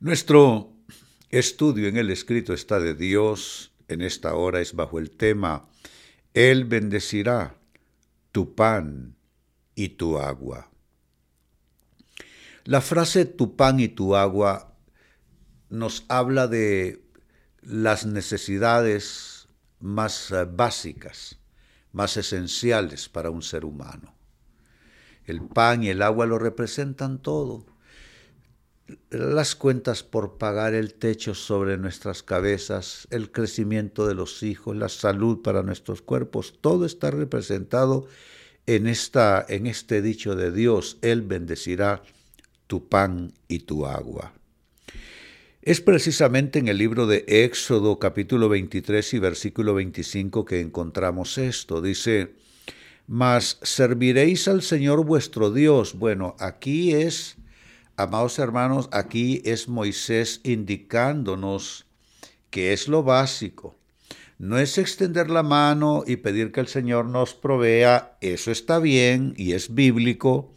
Nuestro estudio en el escrito está de Dios en esta hora es bajo el tema Él bendecirá tu pan y tu agua. La frase tu pan y tu agua nos habla de las necesidades más eh, básicas, más esenciales para un ser humano. El pan y el agua lo representan todo las cuentas por pagar el techo sobre nuestras cabezas, el crecimiento de los hijos, la salud para nuestros cuerpos, todo está representado en, esta, en este dicho de Dios, Él bendecirá tu pan y tu agua. Es precisamente en el libro de Éxodo capítulo 23 y versículo 25 que encontramos esto. Dice, mas serviréis al Señor vuestro Dios. Bueno, aquí es Amados hermanos, aquí es Moisés indicándonos que es lo básico. No es extender la mano y pedir que el Señor nos provea, eso está bien y es bíblico,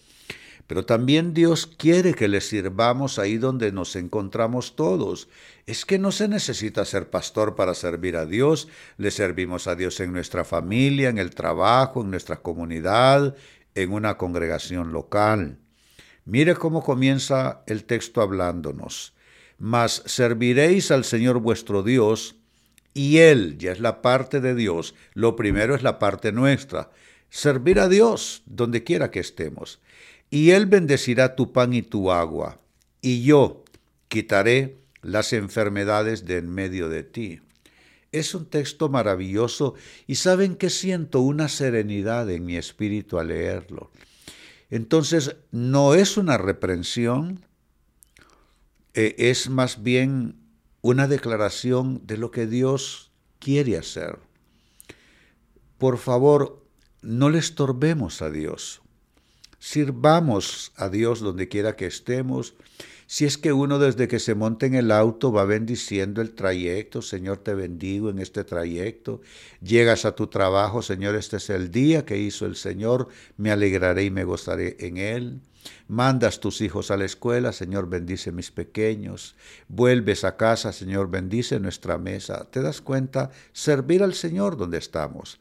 pero también Dios quiere que le sirvamos ahí donde nos encontramos todos. Es que no se necesita ser pastor para servir a Dios, le servimos a Dios en nuestra familia, en el trabajo, en nuestra comunidad, en una congregación local. Mire cómo comienza el texto hablándonos. Mas serviréis al Señor vuestro Dios, y Él, ya es la parte de Dios, lo primero es la parte nuestra, servir a Dios donde quiera que estemos. Y Él bendecirá tu pan y tu agua, y yo quitaré las enfermedades de en medio de ti. Es un texto maravilloso y saben que siento una serenidad en mi espíritu al leerlo. Entonces, no es una reprensión, eh, es más bien una declaración de lo que Dios quiere hacer. Por favor, no le estorbemos a Dios. Sirvamos a Dios donde quiera que estemos si es que uno desde que se monta en el auto va bendiciendo el trayecto, Señor te bendigo en este trayecto, llegas a tu trabajo, Señor, este es el día que hizo el Señor, me alegraré y me gozaré en él. Mandas tus hijos a la escuela, Señor, bendice mis pequeños. Vuelves a casa, Señor, bendice nuestra mesa. ¿Te das cuenta? Servir al Señor donde estamos.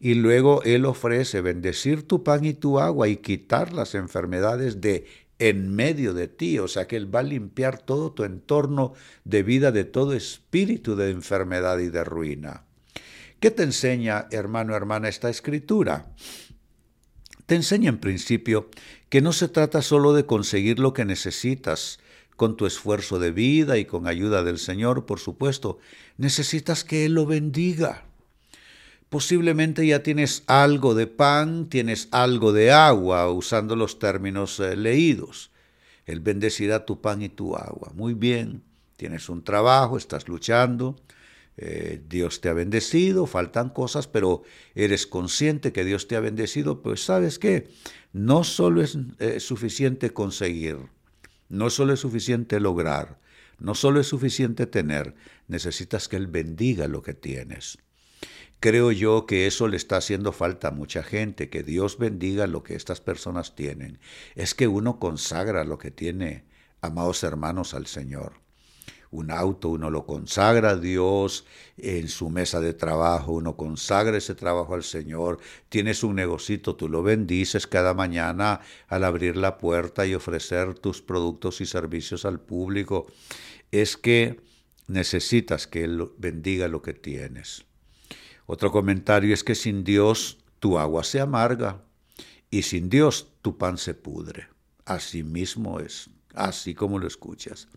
Y luego Él ofrece bendecir tu pan y tu agua y quitar las enfermedades de en medio de ti, o sea que Él va a limpiar todo tu entorno de vida de todo espíritu de enfermedad y de ruina. ¿Qué te enseña, hermano, hermana, esta escritura? Te enseña en principio que no se trata solo de conseguir lo que necesitas, con tu esfuerzo de vida y con ayuda del Señor, por supuesto, necesitas que Él lo bendiga. Posiblemente ya tienes algo de pan, tienes algo de agua, usando los términos eh, leídos. Él bendecirá tu pan y tu agua. Muy bien, tienes un trabajo, estás luchando, eh, Dios te ha bendecido, faltan cosas, pero eres consciente que Dios te ha bendecido, pues sabes qué, no solo es eh, suficiente conseguir, no solo es suficiente lograr, no solo es suficiente tener, necesitas que Él bendiga lo que tienes. Creo yo que eso le está haciendo falta a mucha gente, que Dios bendiga lo que estas personas tienen. Es que uno consagra lo que tiene, amados hermanos, al Señor. Un auto uno lo consagra a Dios, en su mesa de trabajo uno consagra ese trabajo al Señor, tienes un negocito, tú lo bendices cada mañana al abrir la puerta y ofrecer tus productos y servicios al público. Es que necesitas que Él bendiga lo que tienes. Otro comentario es que sin Dios tu agua se amarga y sin Dios tu pan se pudre. Así mismo es, así como lo escuchas.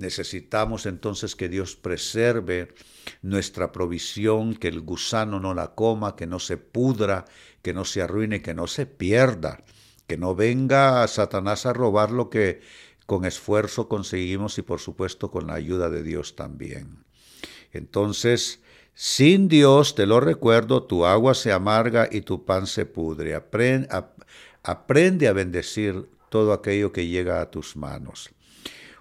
Necesitamos entonces que Dios preserve nuestra provisión, que el gusano no la coma, que no se pudra, que no se arruine, que no se pierda, que no venga Satanás a robar lo que con esfuerzo conseguimos y por supuesto con la ayuda de Dios también. Entonces, sin Dios, te lo recuerdo, tu agua se amarga y tu pan se pudre. Aprende a, aprende a bendecir todo aquello que llega a tus manos.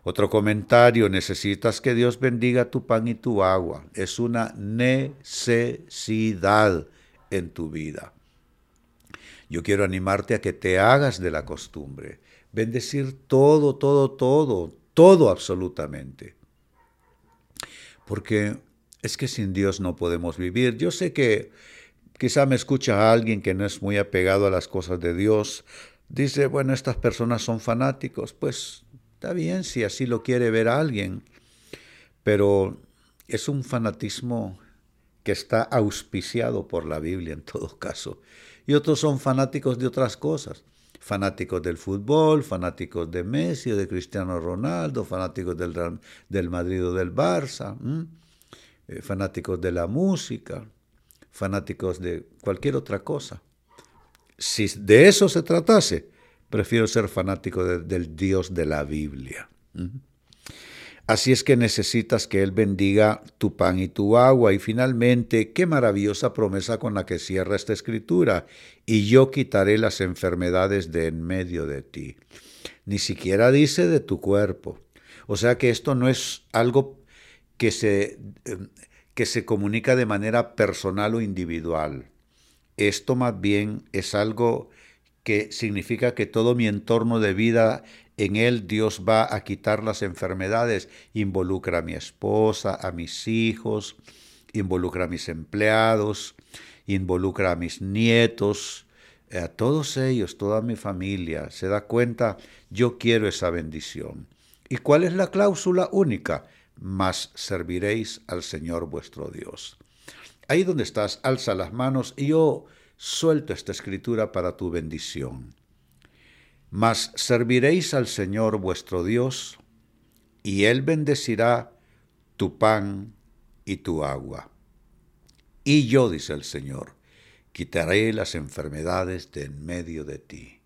Otro comentario, necesitas que Dios bendiga tu pan y tu agua. Es una necesidad en tu vida. Yo quiero animarte a que te hagas de la costumbre. Bendecir todo, todo, todo, todo absolutamente. Porque es que sin Dios no podemos vivir. Yo sé que quizá me escucha alguien que no es muy apegado a las cosas de Dios. Dice, bueno, estas personas son fanáticos. Pues está bien si así lo quiere ver alguien. Pero es un fanatismo que está auspiciado por la Biblia en todo caso. Y otros son fanáticos de otras cosas. Fanáticos del fútbol, fanáticos de Messi o de Cristiano Ronaldo, fanáticos del, del Madrid o del Barça, eh, fanáticos de la música, fanáticos de cualquier otra cosa. Si de eso se tratase, prefiero ser fanático del Dios de la Biblia. Así es que necesitas que Él bendiga tu pan y tu agua. Y finalmente, qué maravillosa promesa con la que cierra esta escritura. Y yo quitaré las enfermedades de en medio de ti. Ni siquiera dice de tu cuerpo. O sea que esto no es algo que se, em, que se comunica de manera personal o individual. Esto más bien es algo que significa que todo mi entorno de vida en él Dios va a quitar las enfermedades. Involucra a mi esposa, a mis hijos, involucra a mis empleados, involucra a mis nietos, a todos ellos, toda mi familia. Se da cuenta, yo quiero esa bendición. ¿Y cuál es la cláusula única? Mas serviréis al Señor vuestro Dios. Ahí donde estás, alza las manos y yo suelto esta escritura para tu bendición. Mas serviréis al Señor vuestro Dios, y Él bendecirá tu pan y tu agua. Y yo, dice el Señor, quitaré las enfermedades de en medio de ti.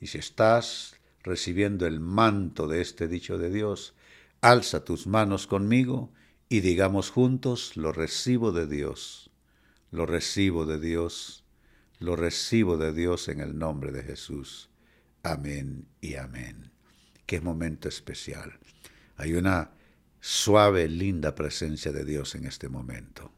Y si estás recibiendo el manto de este dicho de Dios, alza tus manos conmigo y digamos juntos, lo recibo de Dios, lo recibo de Dios, lo recibo de Dios en el nombre de Jesús. Amén y amén. Qué momento especial. Hay una suave, linda presencia de Dios en este momento.